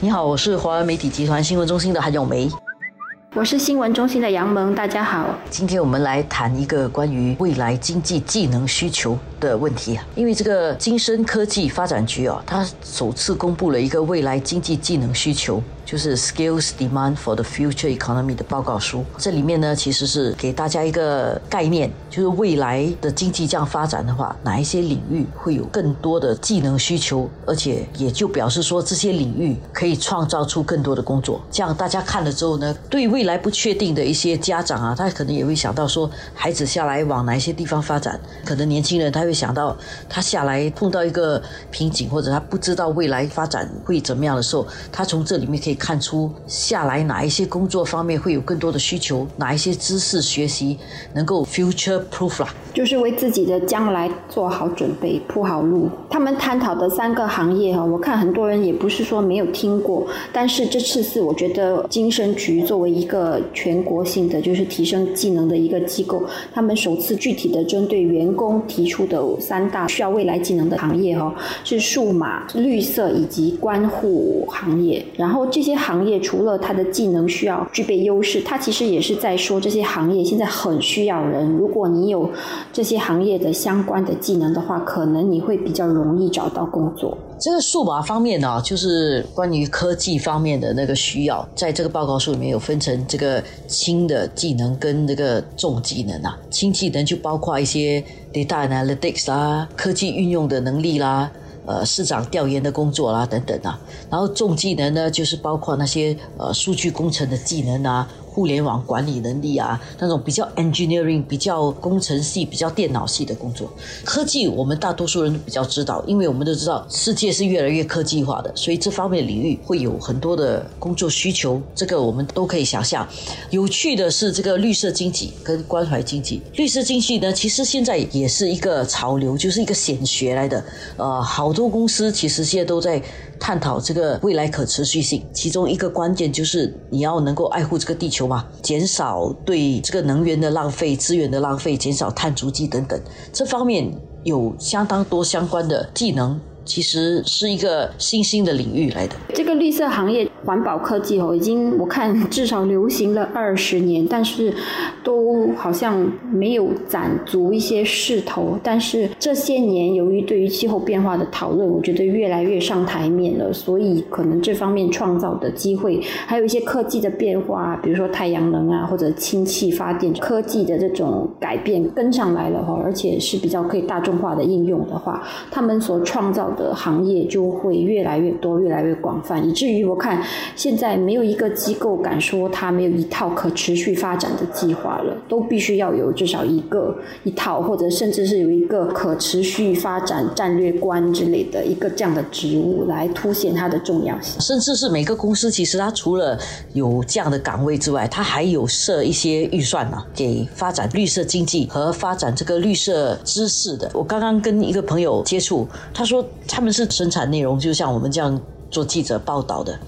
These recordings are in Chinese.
你好，我是华为媒体集团新闻中心的韩永梅。我是新闻中心的杨萌，大家好。今天我们来谈一个关于未来经济技能需求的问题啊，因为这个金深科技发展局啊，它首次公布了一个未来经济技能需求。就是 Skills Demand for the Future Economy 的报告书，这里面呢其实是给大家一个概念，就是未来的经济这样发展的话，哪一些领域会有更多的技能需求，而且也就表示说这些领域可以创造出更多的工作。这样大家看了之后呢，对未来不确定的一些家长啊，他可能也会想到说，孩子下来往哪一些地方发展？可能年轻人他会想到，他下来碰到一个瓶颈，或者他不知道未来发展会怎么样的时候，他从这里面可以。看出下来哪一些工作方面会有更多的需求，哪一些知识学习能够 future proof 啦，就是为自己的将来做好准备，铺好路。他们探讨的三个行业哈，我看很多人也不是说没有听过，但是这次是我觉得精神局作为一个全国性的就是提升技能的一个机构，他们首次具体的针对员工提出的三大需要未来技能的行业哈，是数码、绿色以及关护行业，然后这些。些行业除了它的技能需要具备优势，它其实也是在说这些行业现在很需要人。如果你有这些行业的相关的技能的话，可能你会比较容易找到工作。这个数码方面呢，就是关于科技方面的那个需要，在这个报告书里面有分成这个轻的技能跟这个重技能啊。轻技能就包括一些 data analytics 啦，科技运用的能力啦。呃，市长调研的工作啦，等等啊，然后重技能呢，就是包括那些呃数据工程的技能啊。互联网管理能力啊，那种比较 engineering、比较工程系、比较电脑系的工作，科技我们大多数人都比较知道，因为我们都知道世界是越来越科技化的，所以这方面领域会有很多的工作需求，这个我们都可以想象。有趣的是，这个绿色经济跟关怀经济，绿色经济呢，其实现在也是一个潮流，就是一个显学来的。呃，好多公司其实现在都在探讨这个未来可持续性，其中一个关键就是你要能够爱护这个地球。嘛，减少对这个能源的浪费、资源的浪费，减少碳足迹等等，这方面有相当多相关的技能。其实是一个新兴的领域来的。这个绿色行业、环保科技哦，已经我看至少流行了二十年，但是都好像没有攒足一些势头。但是这些年，由于对于气候变化的讨论，我觉得越来越上台面了，所以可能这方面创造的机会，还有一些科技的变化，比如说太阳能啊，或者氢气发电科技的这种改变跟上来了哈，而且是比较可以大众化的应用的话，他们所创造。的行业就会越来越多，越来越广泛，以至于我看现在没有一个机构敢说它没有一套可持续发展的计划了，都必须要有至少一个一套，或者甚至是有一个可持续发展战略观之类的一个这样的职务来凸显它的重要性。甚至是每个公司其实它除了有这样的岗位之外，它还有设一些预算呢，给发展绿色经济和发展这个绿色知识的。我刚刚跟一个朋友接触，他说。他们是生产内容，就像我们这样做记者报道的。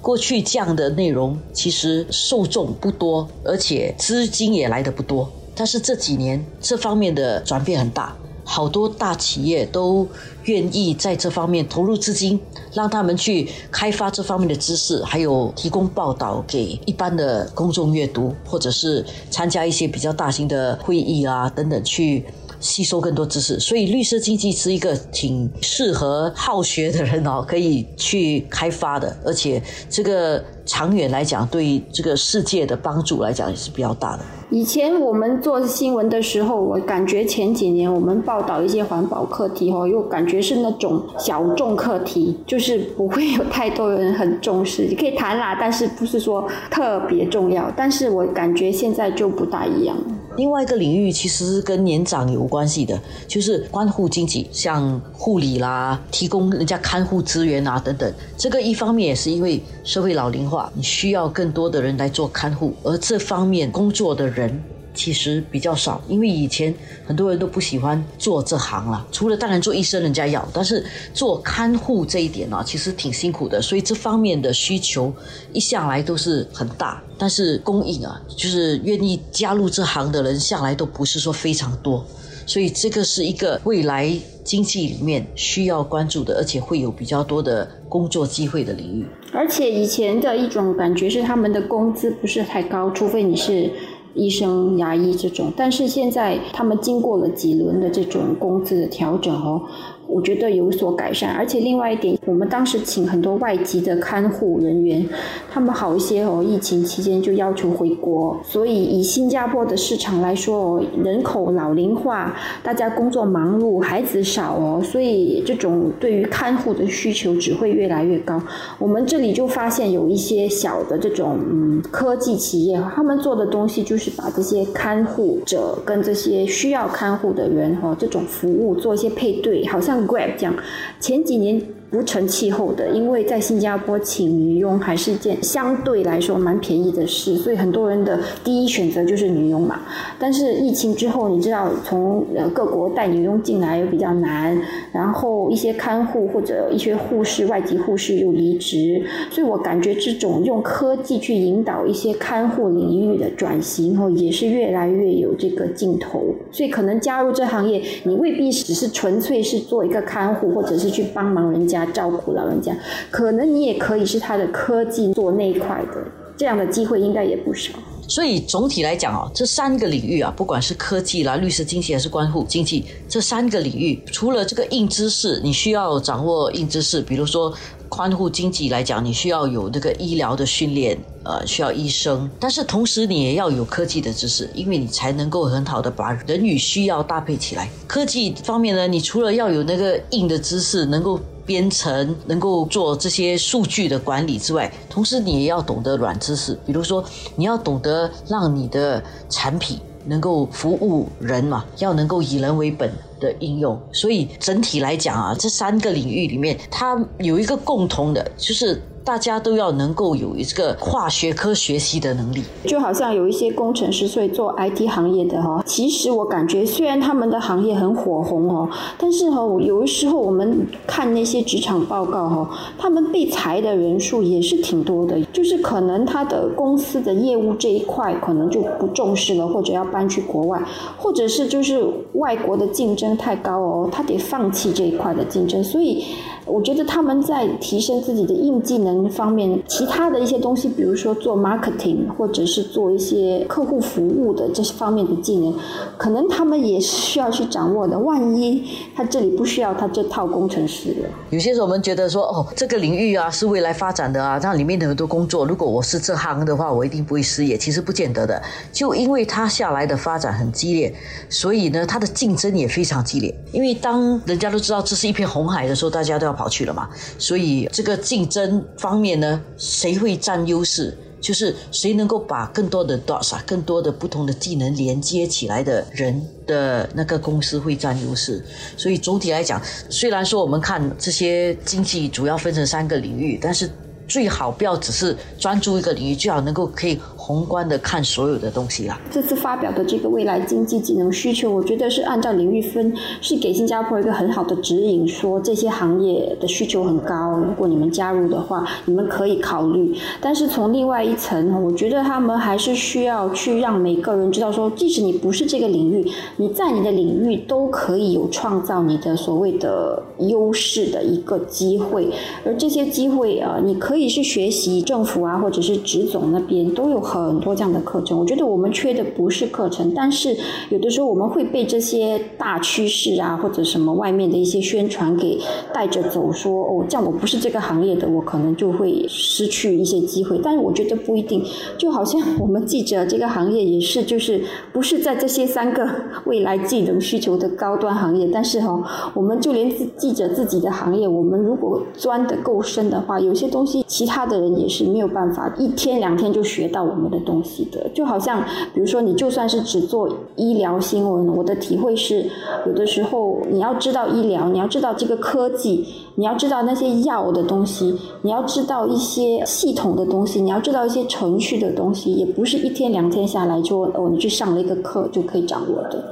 过去这样的内容其实受众不多，而且资金也来的不多。但是这几年这方面的转变很大，好多大企业都愿意在这方面投入资金，让他们去开发这方面的知识，还有提供报道给一般的公众阅读，或者是参加一些比较大型的会议啊等等去。吸收更多知识，所以绿色经济是一个挺适合好学的人哦，可以去开发的，而且这个长远来讲，对这个世界的帮助来讲也是比较大的。以前我们做新闻的时候，我感觉前几年我们报道一些环保课题哦，又感觉是那种小众课题，就是不会有太多人很重视。你可以谈啦，但是不是说特别重要。但是我感觉现在就不大一样。另外一个领域其实是跟年长有关系的，就是关护经济，像护理啦，提供人家看护资源啊等等。这个一方面也是因为社会老龄化，你需要更多的人来做看护，而这方面工作的人。其实比较少，因为以前很多人都不喜欢做这行了。除了当然做医生，人家要，但是做看护这一点呢，其实挺辛苦的。所以这方面的需求一向来都是很大，但是供应啊，就是愿意加入这行的人向来都不是说非常多。所以这个是一个未来经济里面需要关注的，而且会有比较多的工作机会的领域。而且以前的一种感觉是他们的工资不是太高，除非你是。医生、牙医这种，但是现在他们经过了几轮的这种工资的调整哦。我觉得有所改善，而且另外一点，我们当时请很多外籍的看护人员，他们好一些哦。疫情期间就要求回国，所以以新加坡的市场来说哦，人口老龄化，大家工作忙碌，孩子少哦，所以这种对于看护的需求只会越来越高。我们这里就发现有一些小的这种嗯科技企业，他们做的东西就是把这些看护者跟这些需要看护的人哦这种服务做一些配对，好像。Grab 这样，前几年。不成气候的，因为在新加坡请女佣还是一件相对来说蛮便宜的事，所以很多人的第一选择就是女佣嘛。但是疫情之后，你知道从呃各国带女佣进来又比较难，然后一些看护或者一些护士、外籍护士又离职，所以我感觉这种用科技去引导一些看护领域的转型，后也是越来越有这个劲头。所以可能加入这行业，你未必只是纯粹是做一个看护，或者是去帮忙人家。家照顾老人家，可能你也可以是他的科技做那一块的，这样的机会应该也不少。所以总体来讲啊，这三个领域啊，不管是科技啦、律师经济还是关护经济，这三个领域，除了这个硬知识，你需要掌握硬知识，比如说关护经济来讲，你需要有那个医疗的训练，呃，需要医生，但是同时你也要有科技的知识，因为你才能够很好的把人与需要搭配起来。科技方面呢，你除了要有那个硬的知识，能够编程能够做这些数据的管理之外，同时你也要懂得软知识，比如说你要懂得让你的产品能够服务人嘛，要能够以人为本的应用。所以整体来讲啊，这三个领域里面，它有一个共同的，就是。大家都要能够有一个跨学科学习的能力，就好像有一些工程师，所以做 IT 行业的哈，其实我感觉虽然他们的行业很火红哦，但是哈，有的时候我们看那些职场报告哈，他们被裁的人数也是挺多的，就是可能他的公司的业务这一块可能就不重视了，或者要搬去国外，或者是就是外国的竞争太高哦，他得放弃这一块的竞争，所以我觉得他们在提升自己的硬技能。方面，其他的一些东西，比如说做 marketing，或者是做一些客户服务的这些方面的技能，可能他们也是需要去掌握的。万一他这里不需要他这套工程师了，有些时候我们觉得说，哦，这个领域啊是未来发展的啊，那里面的很多工作，如果我是这行的话，我一定不会失业。其实不见得的，就因为他下来的发展很激烈，所以呢，它的竞争也非常激烈。因为当人家都知道这是一片红海的时候，大家都要跑去了嘛，所以这个竞争。方面呢，谁会占优势？就是谁能够把更多的 dots 啊，更多的不同的技能连接起来的人的那个公司会占优势。所以总体来讲，虽然说我们看这些经济主要分成三个领域，但是最好不要只是专注一个领域，最好能够可以。宏观的看所有的东西啦。这次发表的这个未来经济技能需求，我觉得是按照领域分，是给新加坡一个很好的指引，说这些行业的需求很高，如果你们加入的话，你们可以考虑。但是从另外一层，我觉得他们还是需要去让每个人知道，说即使你不是这个领域，你在你的领域都可以有创造你的所谓的优势的一个机会。而这些机会啊，你可以去学习政府啊，或者是职总那边都有。很很多这样的课程，我觉得我们缺的不是课程，但是有的时候我们会被这些大趋势啊，或者什么外面的一些宣传给带着走，说哦，这样我不是这个行业的，我可能就会失去一些机会。但是我觉得不一定，就好像我们记者这个行业也是，就是不是在这些三个未来技能需求的高端行业，但是哈，我们就连记者自己的行业，我们如果钻得够深的话，有些东西其他的人也是没有办法一天两天就学到。我们的东西的，就好像比如说，你就算是只做医疗新闻，我的体会是，有的时候你要知道医疗，你要知道这个科技，你要知道那些药的东西，你要知道一些系统的东西，你要知道一些程序的东西，也不是一天两天下来就哦，你去上了一个课就可以掌握的。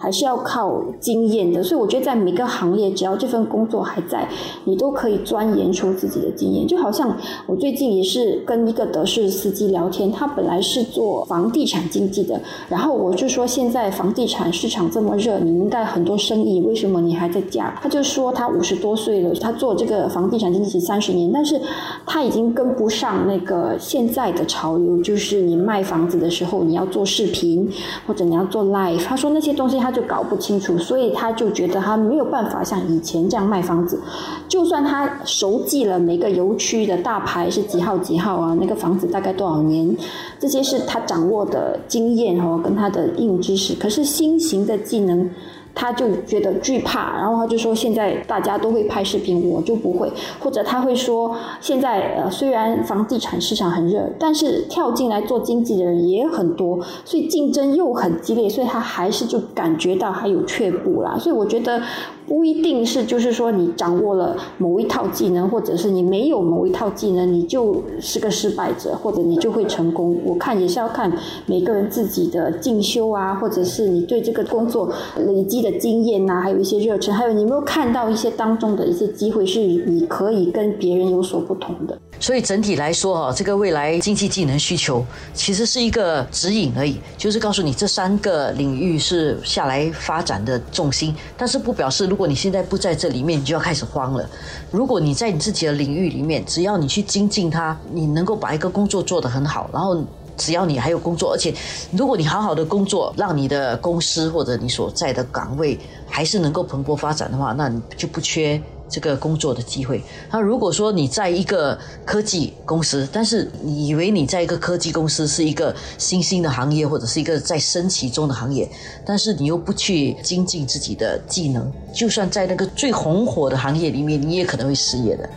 还是要靠经验的。所以我觉得在每个行业，只要这份工作还在，你都可以钻研出自己的经验。就好像我最近也是跟一个德式司机聊天，他本来是做房地产经纪的，然后我就说现在房地产市场这么热，你应该很多生意，为什么你还在家？他就说他五十多岁了，他做这个房地产经纪三十年，但是他已经跟不上那个现在的潮流，就是你卖房子的时候你要做视频或者你要做 live，他说那些东西他就搞不清楚，所以他就觉得他没有办法像以前这样卖房子。就算他熟记了每个邮区的大牌是几号几号啊，那个房子大概多少年，这些是他掌握的经验哦，跟他的硬知识。可是新型的技能。他就觉得惧怕，然后他就说：“现在大家都会拍视频，我就不会。”或者他会说：“现在呃，虽然房地产市场很热，但是跳进来做经纪的人也很多，所以竞争又很激烈，所以他还是就感觉到还有却步啦。”所以我觉得。不一定是，就是说你掌握了某一套技能，或者是你没有某一套技能，你就是个失败者，或者你就会成功。我看也是要看每个人自己的进修啊，或者是你对这个工作累积的经验呐，还有一些热忱，还有你有没有看到一些当中的一些机会，是你可以跟别人有所不同的。所以整体来说啊，这个未来经济技能需求其实是一个指引而已，就是告诉你这三个领域是下来发展的重心，但是不表示如果你现在不在这里面，你就要开始慌了。如果你在你自己的领域里面，只要你去精进它，你能够把一个工作做得很好，然后只要你还有工作，而且如果你好好的工作，让你的公司或者你所在的岗位还是能够蓬勃发展的话，那你就不缺。这个工作的机会。那如果说你在一个科技公司，但是你以为你在一个科技公司是一个新兴的行业，或者是一个在升级中的行业，但是你又不去精进自己的技能，就算在那个最红火的行业里面，你也可能会失业的。